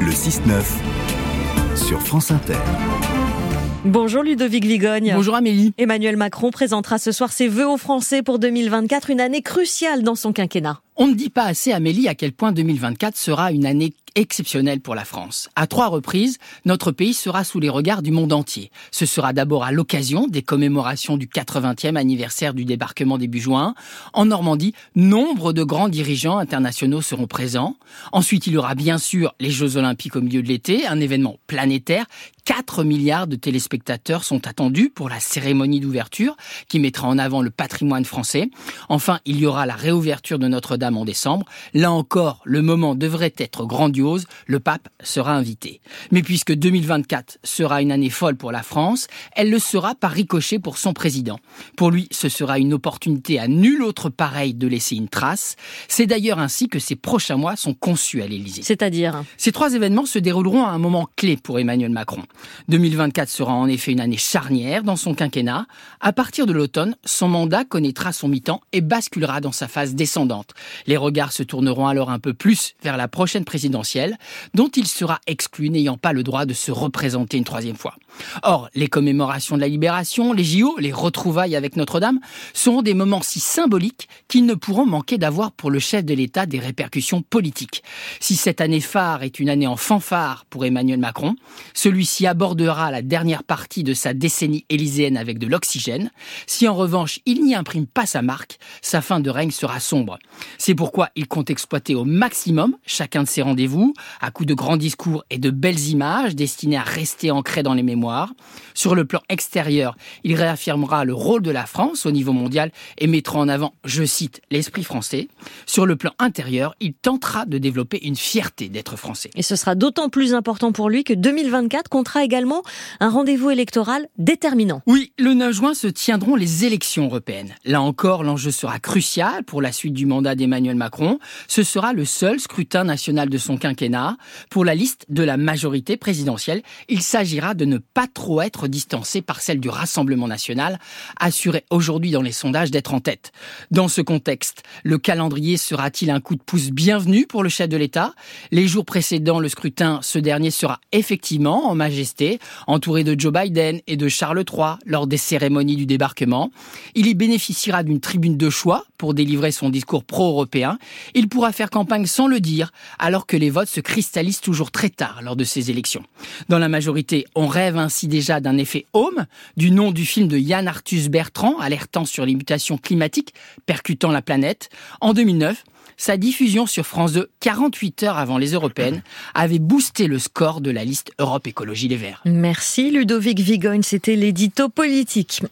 Le 6-9 sur France Inter. Bonjour Ludovic Vigogne. Bonjour Amélie. Emmanuel Macron présentera ce soir ses vœux aux Français pour 2024, une année cruciale dans son quinquennat. On ne dit pas assez, Amélie, à quel point 2024 sera une année exceptionnelle pour la France. À trois reprises, notre pays sera sous les regards du monde entier. Ce sera d'abord à l'occasion des commémorations du 80e anniversaire du débarquement début juin. En Normandie, nombre de grands dirigeants internationaux seront présents. Ensuite, il y aura bien sûr les Jeux Olympiques au milieu de l'été, un événement planétaire 4 milliards de téléspectateurs sont attendus pour la cérémonie d'ouverture qui mettra en avant le patrimoine français. Enfin, il y aura la réouverture de Notre-Dame en décembre. Là encore, le moment devrait être grandiose. Le pape sera invité. Mais puisque 2024 sera une année folle pour la France, elle le sera par ricochet pour son président. Pour lui, ce sera une opportunité à nul autre pareil de laisser une trace. C'est d'ailleurs ainsi que ces prochains mois sont conçus à l'Élysée. C'est-à-dire? Ces trois événements se dérouleront à un moment clé pour Emmanuel Macron. 2024 sera en effet une année charnière dans son quinquennat. À partir de l'automne, son mandat connaîtra son mi-temps et basculera dans sa phase descendante. Les regards se tourneront alors un peu plus vers la prochaine présidentielle, dont il sera exclu n'ayant pas le droit de se représenter une troisième fois. Or, les commémorations de la libération, les JO, les retrouvailles avec Notre-Dame seront des moments si symboliques qu'ils ne pourront manquer d'avoir pour le chef de l'État des répercussions politiques. Si cette année phare est une année en fanfare pour Emmanuel Macron, celui-ci abordera la dernière partie de sa décennie élyséenne avec de l'oxygène. Si en revanche il n'y imprime pas sa marque, sa fin de règne sera sombre. C'est pourquoi il compte exploiter au maximum chacun de ses rendez-vous, à coups de grands discours et de belles images destinées à rester ancrées dans les mémoires. Sur le plan extérieur, il réaffirmera le rôle de la France au niveau mondial et mettra en avant, je cite, l'esprit français. Sur le plan intérieur, il tentera de développer une fierté d'être français. Et ce sera d'autant plus important pour lui que 2024 comptera un rendez-vous électoral déterminant. Oui, le 9 juin se tiendront les élections européennes. Là encore, l'enjeu sera crucial pour la suite du mandat d'Emmanuel Macron. Ce sera le seul scrutin national de son quinquennat. Pour la liste de la majorité présidentielle, il s'agira de ne pas trop être distancé par celle du Rassemblement national, assuré aujourd'hui dans les sondages d'être en tête. Dans ce contexte, le calendrier sera-t-il un coup de pouce bienvenu pour le chef de l'État? Les jours précédant le scrutin, ce dernier sera effectivement en entouré de Joe Biden et de Charles III lors des cérémonies du débarquement. Il y bénéficiera d'une tribune de choix pour délivrer son discours pro-européen. Il pourra faire campagne sans le dire, alors que les votes se cristallisent toujours très tard lors de ces élections. Dans la majorité, on rêve ainsi déjà d'un effet home, du nom du film de Yann Arthus Bertrand, alertant sur les mutations climatiques percutant la planète. En 2009, sa diffusion sur France 2, 48 heures avant les européennes, avait boosté le score de la liste Europe Écologie Les Verts. Merci Ludovic Vigogne, c'était l'édito politique.